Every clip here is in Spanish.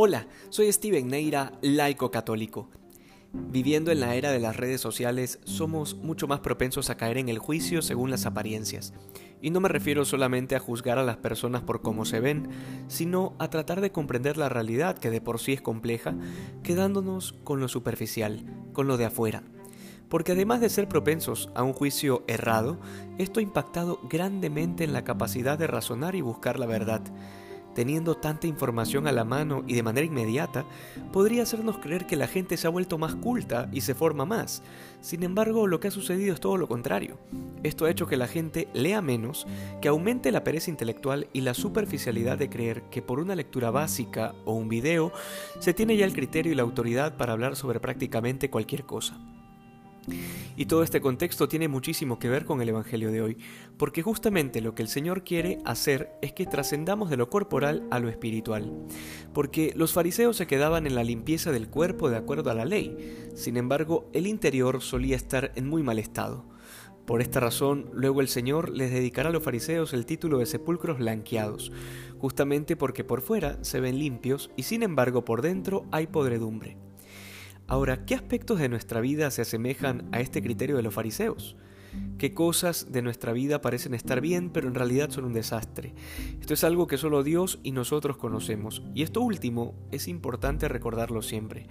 Hola, soy Steven Neira, laico católico. Viviendo en la era de las redes sociales, somos mucho más propensos a caer en el juicio según las apariencias. Y no me refiero solamente a juzgar a las personas por cómo se ven, sino a tratar de comprender la realidad que de por sí es compleja, quedándonos con lo superficial, con lo de afuera. Porque además de ser propensos a un juicio errado, esto ha impactado grandemente en la capacidad de razonar y buscar la verdad teniendo tanta información a la mano y de manera inmediata, podría hacernos creer que la gente se ha vuelto más culta y se forma más. Sin embargo, lo que ha sucedido es todo lo contrario. Esto ha hecho que la gente lea menos, que aumente la pereza intelectual y la superficialidad de creer que por una lectura básica o un video se tiene ya el criterio y la autoridad para hablar sobre prácticamente cualquier cosa. Y todo este contexto tiene muchísimo que ver con el Evangelio de hoy, porque justamente lo que el Señor quiere hacer es que trascendamos de lo corporal a lo espiritual, porque los fariseos se quedaban en la limpieza del cuerpo de acuerdo a la ley, sin embargo el interior solía estar en muy mal estado. Por esta razón, luego el Señor les dedicará a los fariseos el título de sepulcros blanqueados, justamente porque por fuera se ven limpios y sin embargo por dentro hay podredumbre. Ahora, ¿qué aspectos de nuestra vida se asemejan a este criterio de los fariseos? ¿Qué cosas de nuestra vida parecen estar bien pero en realidad son un desastre? Esto es algo que solo Dios y nosotros conocemos, y esto último es importante recordarlo siempre,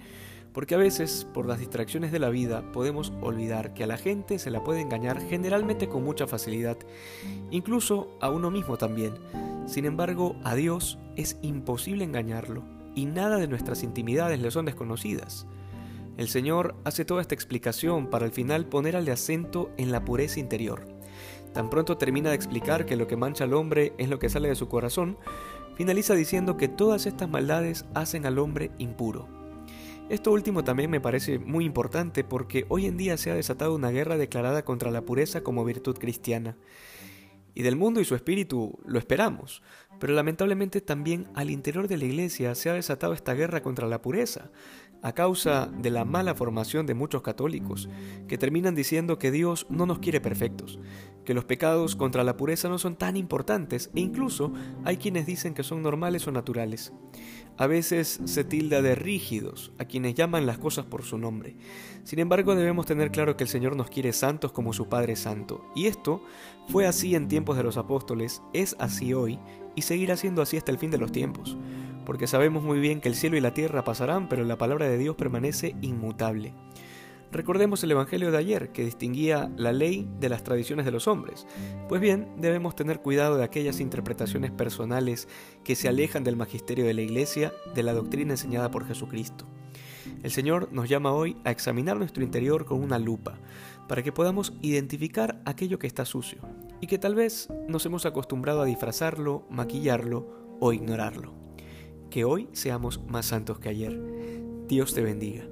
porque a veces, por las distracciones de la vida, podemos olvidar que a la gente se la puede engañar generalmente con mucha facilidad, incluso a uno mismo también. Sin embargo, a Dios es imposible engañarlo, y nada de nuestras intimidades le son desconocidas. El Señor hace toda esta explicación para al final poner acento en la pureza interior. Tan pronto termina de explicar que lo que mancha al hombre es lo que sale de su corazón, finaliza diciendo que todas estas maldades hacen al hombre impuro. Esto último también me parece muy importante porque hoy en día se ha desatado una guerra declarada contra la pureza como virtud cristiana. Y del mundo y su espíritu lo esperamos, pero lamentablemente también al interior de la iglesia se ha desatado esta guerra contra la pureza, a causa de la mala formación de muchos católicos, que terminan diciendo que Dios no nos quiere perfectos, que los pecados contra la pureza no son tan importantes e incluso hay quienes dicen que son normales o naturales. A veces se tilda de rígidos a quienes llaman las cosas por su nombre. Sin embargo, debemos tener claro que el Señor nos quiere santos como su Padre Santo, y esto fue así en tiempos de los apóstoles, es así hoy y seguirá siendo así hasta el fin de los tiempos porque sabemos muy bien que el cielo y la tierra pasarán, pero la palabra de Dios permanece inmutable. Recordemos el Evangelio de ayer, que distinguía la ley de las tradiciones de los hombres. Pues bien, debemos tener cuidado de aquellas interpretaciones personales que se alejan del magisterio de la Iglesia, de la doctrina enseñada por Jesucristo. El Señor nos llama hoy a examinar nuestro interior con una lupa, para que podamos identificar aquello que está sucio, y que tal vez nos hemos acostumbrado a disfrazarlo, maquillarlo o ignorarlo que hoy seamos más santos que ayer. Dios te bendiga.